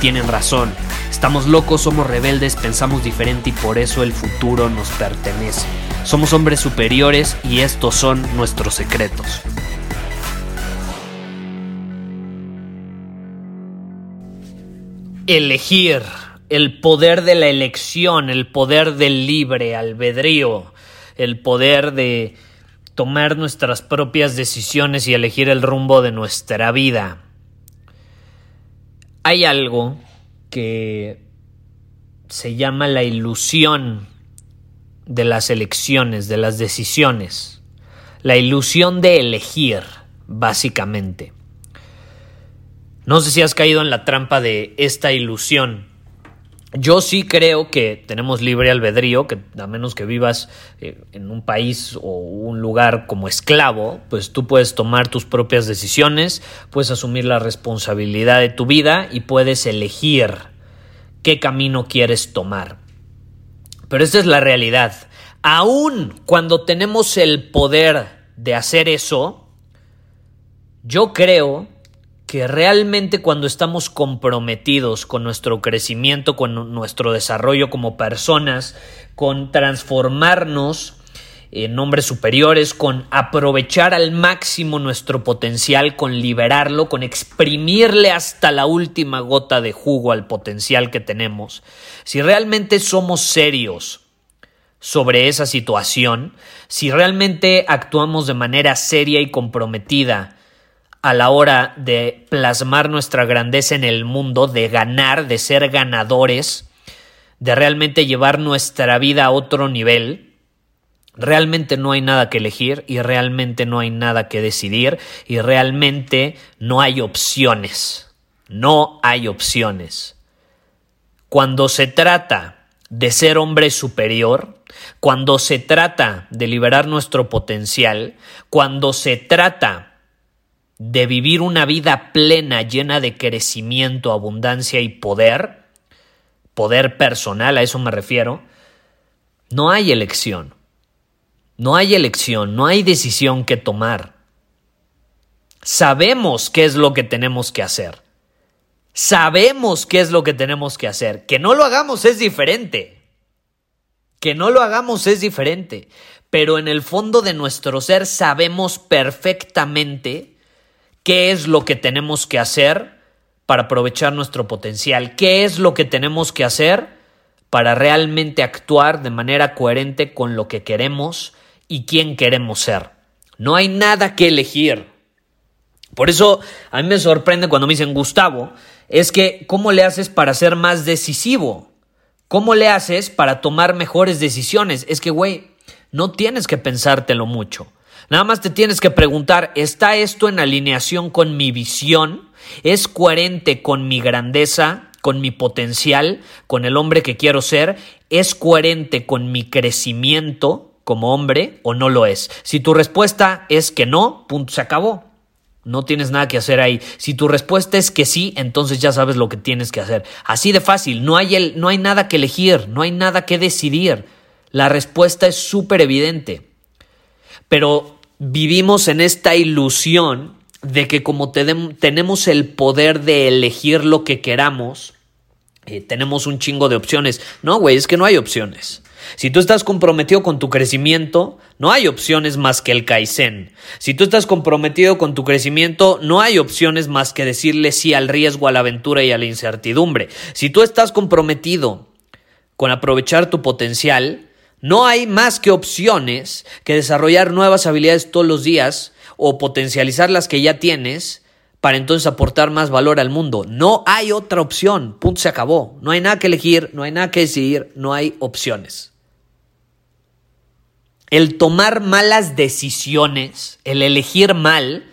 tienen razón. Estamos locos, somos rebeldes, pensamos diferente y por eso el futuro nos pertenece. Somos hombres superiores y estos son nuestros secretos. Elegir el poder de la elección, el poder del libre albedrío, el poder de tomar nuestras propias decisiones y elegir el rumbo de nuestra vida. Hay algo que se llama la ilusión de las elecciones, de las decisiones. La ilusión de elegir, básicamente. No sé si has caído en la trampa de esta ilusión yo sí creo que tenemos libre albedrío, que a menos que vivas eh, en un país o un lugar como esclavo, pues tú puedes tomar tus propias decisiones, puedes asumir la responsabilidad de tu vida y puedes elegir qué camino quieres tomar. Pero esta es la realidad. Aún cuando tenemos el poder de hacer eso, yo creo que realmente cuando estamos comprometidos con nuestro crecimiento, con nuestro desarrollo como personas, con transformarnos en hombres superiores, con aprovechar al máximo nuestro potencial, con liberarlo, con exprimirle hasta la última gota de jugo al potencial que tenemos, si realmente somos serios sobre esa situación, si realmente actuamos de manera seria y comprometida, a la hora de plasmar nuestra grandeza en el mundo, de ganar, de ser ganadores, de realmente llevar nuestra vida a otro nivel, realmente no hay nada que elegir y realmente no hay nada que decidir y realmente no hay opciones. No hay opciones. Cuando se trata de ser hombre superior, cuando se trata de liberar nuestro potencial, cuando se trata de vivir una vida plena, llena de crecimiento, abundancia y poder, poder personal, a eso me refiero, no hay elección. No hay elección, no hay decisión que tomar. Sabemos qué es lo que tenemos que hacer. Sabemos qué es lo que tenemos que hacer. Que no lo hagamos es diferente. Que no lo hagamos es diferente. Pero en el fondo de nuestro ser sabemos perfectamente qué es lo que tenemos que hacer para aprovechar nuestro potencial, qué es lo que tenemos que hacer para realmente actuar de manera coherente con lo que queremos y quién queremos ser. No hay nada que elegir. Por eso a mí me sorprende cuando me dicen Gustavo, es que ¿cómo le haces para ser más decisivo? ¿Cómo le haces para tomar mejores decisiones? Es que, güey, no tienes que pensártelo mucho. Nada más te tienes que preguntar, ¿está esto en alineación con mi visión? ¿Es coherente con mi grandeza, con mi potencial, con el hombre que quiero ser? ¿Es coherente con mi crecimiento como hombre o no lo es? Si tu respuesta es que no, punto, se acabó. No tienes nada que hacer ahí. Si tu respuesta es que sí, entonces ya sabes lo que tienes que hacer. Así de fácil, no hay, el, no hay nada que elegir, no hay nada que decidir. La respuesta es súper evidente. Pero vivimos en esta ilusión de que como tenemos el poder de elegir lo que queramos, eh, tenemos un chingo de opciones. No, güey, es que no hay opciones. Si tú estás comprometido con tu crecimiento, no hay opciones más que el Kaizen. Si tú estás comprometido con tu crecimiento, no hay opciones más que decirle sí al riesgo, a la aventura y a la incertidumbre. Si tú estás comprometido con aprovechar tu potencial, no hay más que opciones que desarrollar nuevas habilidades todos los días o potencializar las que ya tienes para entonces aportar más valor al mundo. No hay otra opción. Punto, se acabó. No hay nada que elegir, no hay nada que decidir, no hay opciones. El tomar malas decisiones, el elegir mal,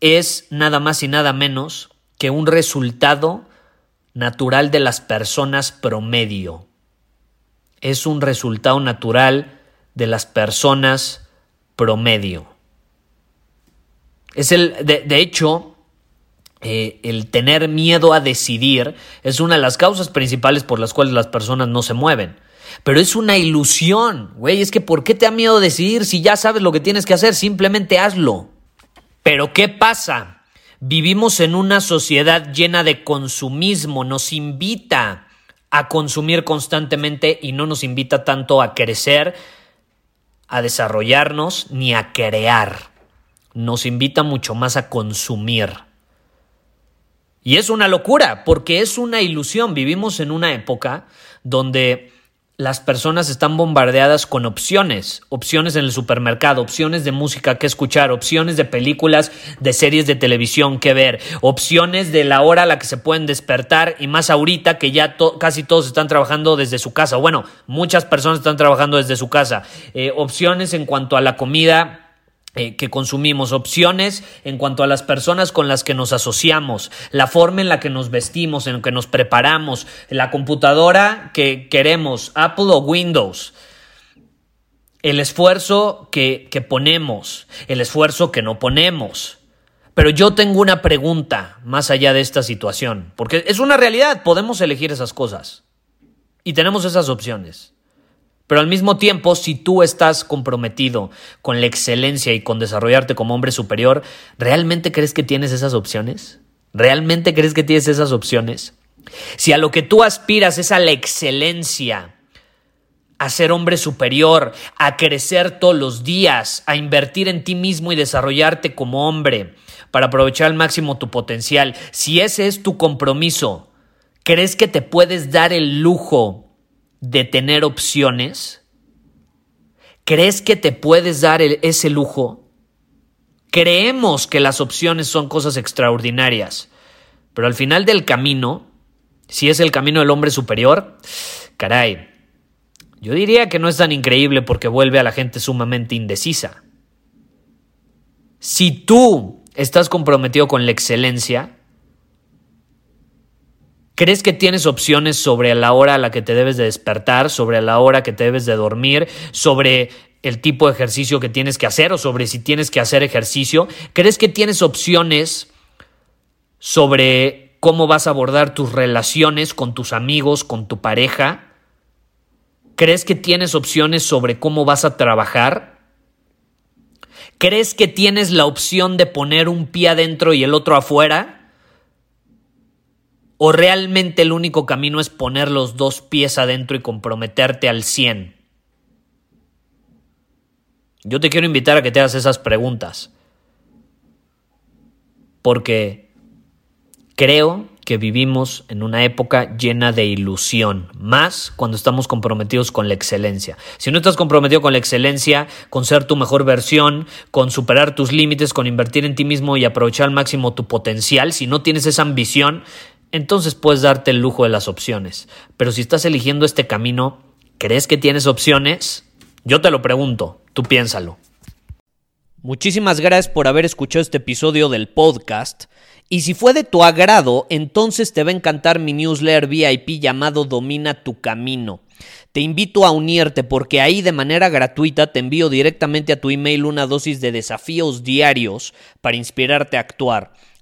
es nada más y nada menos que un resultado natural de las personas promedio. Es un resultado natural de las personas promedio. Es el, de, hecho, eh, el tener miedo a decidir es una de las causas principales por las cuales las personas no se mueven. Pero es una ilusión, güey. Es que ¿por qué te da miedo decidir si ya sabes lo que tienes que hacer? Simplemente hazlo. Pero ¿qué pasa? Vivimos en una sociedad llena de consumismo. Nos invita a consumir constantemente y no nos invita tanto a crecer, a desarrollarnos ni a crear nos invita mucho más a consumir. Y es una locura, porque es una ilusión. Vivimos en una época donde las personas están bombardeadas con opciones, opciones en el supermercado, opciones de música que escuchar, opciones de películas, de series de televisión que ver, opciones de la hora a la que se pueden despertar y más ahorita que ya casi todos están trabajando desde su casa. Bueno, muchas personas están trabajando desde su casa. Eh, opciones en cuanto a la comida eh, que consumimos, opciones en cuanto a las personas con las que nos asociamos, la forma en la que nos vestimos, en la que nos preparamos, la computadora que queremos, Apple o Windows, el esfuerzo que, que ponemos, el esfuerzo que no ponemos. Pero yo tengo una pregunta más allá de esta situación, porque es una realidad, podemos elegir esas cosas y tenemos esas opciones. Pero al mismo tiempo, si tú estás comprometido con la excelencia y con desarrollarte como hombre superior, ¿realmente crees que tienes esas opciones? ¿Realmente crees que tienes esas opciones? Si a lo que tú aspiras es a la excelencia, a ser hombre superior, a crecer todos los días, a invertir en ti mismo y desarrollarte como hombre para aprovechar al máximo tu potencial, si ese es tu compromiso, ¿crees que te puedes dar el lujo de tener opciones? ¿Crees que te puedes dar ese lujo? Creemos que las opciones son cosas extraordinarias, pero al final del camino, si es el camino del hombre superior, caray, yo diría que no es tan increíble porque vuelve a la gente sumamente indecisa. Si tú estás comprometido con la excelencia, ¿Crees que tienes opciones sobre la hora a la que te debes de despertar, sobre la hora que te debes de dormir, sobre el tipo de ejercicio que tienes que hacer o sobre si tienes que hacer ejercicio? ¿Crees que tienes opciones sobre cómo vas a abordar tus relaciones con tus amigos, con tu pareja? ¿Crees que tienes opciones sobre cómo vas a trabajar? ¿Crees que tienes la opción de poner un pie adentro y el otro afuera? ¿O realmente el único camino es poner los dos pies adentro y comprometerte al 100? Yo te quiero invitar a que te hagas esas preguntas. Porque creo que vivimos en una época llena de ilusión, más cuando estamos comprometidos con la excelencia. Si no estás comprometido con la excelencia, con ser tu mejor versión, con superar tus límites, con invertir en ti mismo y aprovechar al máximo tu potencial, si no tienes esa ambición, entonces puedes darte el lujo de las opciones. Pero si estás eligiendo este camino, ¿crees que tienes opciones? Yo te lo pregunto, tú piénsalo. Muchísimas gracias por haber escuchado este episodio del podcast. Y si fue de tu agrado, entonces te va a encantar mi newsletter VIP llamado Domina tu Camino. Te invito a unirte porque ahí de manera gratuita te envío directamente a tu email una dosis de desafíos diarios para inspirarte a actuar.